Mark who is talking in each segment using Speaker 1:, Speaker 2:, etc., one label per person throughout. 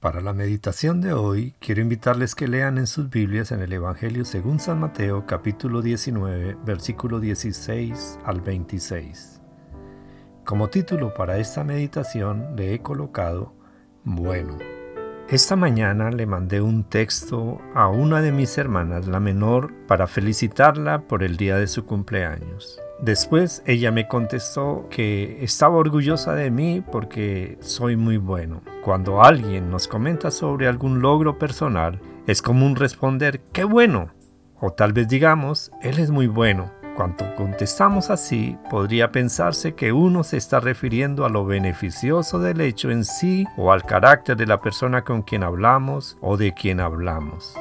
Speaker 1: Para la meditación de hoy, quiero invitarles que lean en sus Biblias en el Evangelio según San Mateo capítulo 19, versículo 16 al 26. Como título para esta meditación le he colocado Bueno. Esta mañana le mandé un texto a una de mis hermanas, la menor, para felicitarla por el día de su cumpleaños. Después ella me contestó que estaba orgullosa de mí porque soy muy bueno. Cuando alguien nos comenta sobre algún logro personal, es común responder ¡qué bueno! O tal vez digamos, él es muy bueno. Cuando contestamos así, podría pensarse que uno se está refiriendo a lo beneficioso del hecho en sí o al carácter de la persona con quien hablamos o de quien hablamos.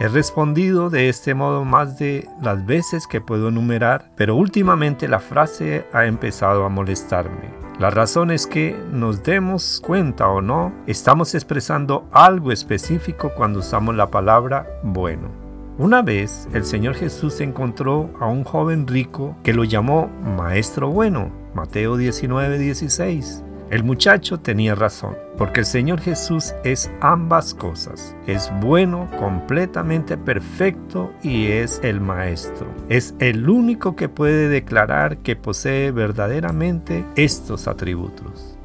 Speaker 1: He respondido de este modo más de las veces que puedo enumerar, pero últimamente la frase ha empezado a molestarme. La razón es que nos demos cuenta o no, estamos expresando algo específico cuando usamos la palabra bueno. Una vez el Señor Jesús encontró a un joven rico que lo llamó Maestro Bueno, Mateo 19, 16. El muchacho tenía razón, porque el Señor Jesús es ambas cosas. Es bueno, completamente perfecto y es el Maestro. Es el único que puede declarar que posee verdaderamente estos atributos.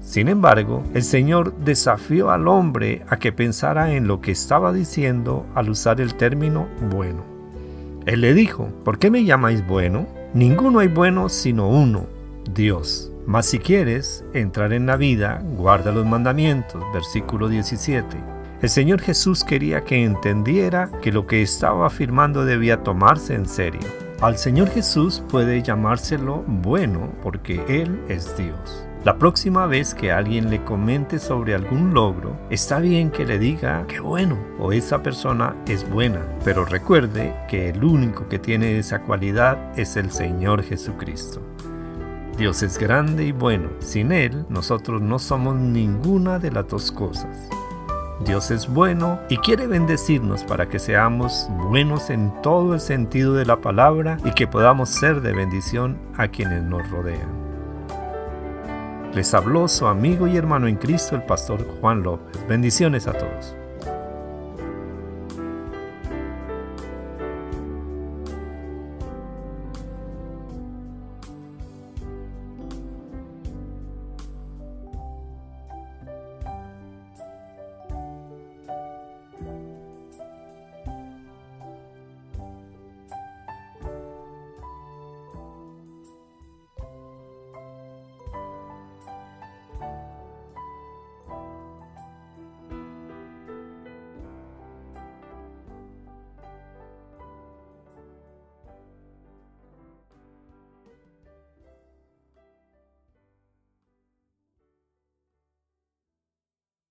Speaker 1: Sin embargo, el Señor desafió al hombre a que pensara en lo que estaba diciendo al usar el término bueno. Él le dijo, ¿por qué me llamáis bueno? Ninguno hay bueno sino uno, Dios. Mas si quieres entrar en la vida, guarda los mandamientos. Versículo 17. El Señor Jesús quería que entendiera que lo que estaba afirmando debía tomarse en serio. Al Señor Jesús puede llamárselo bueno porque Él es Dios. La próxima vez que alguien le comente sobre algún logro, está bien que le diga que bueno o esa persona es buena, pero recuerde que el único que tiene esa cualidad es el Señor Jesucristo. Dios es grande y bueno, sin Él nosotros no somos ninguna de las dos cosas. Dios es bueno y quiere bendecirnos para que seamos buenos en todo el sentido de la palabra y que podamos ser de bendición a quienes nos rodean. Les habló su amigo y hermano en Cristo, el pastor Juan López. Bendiciones a todos.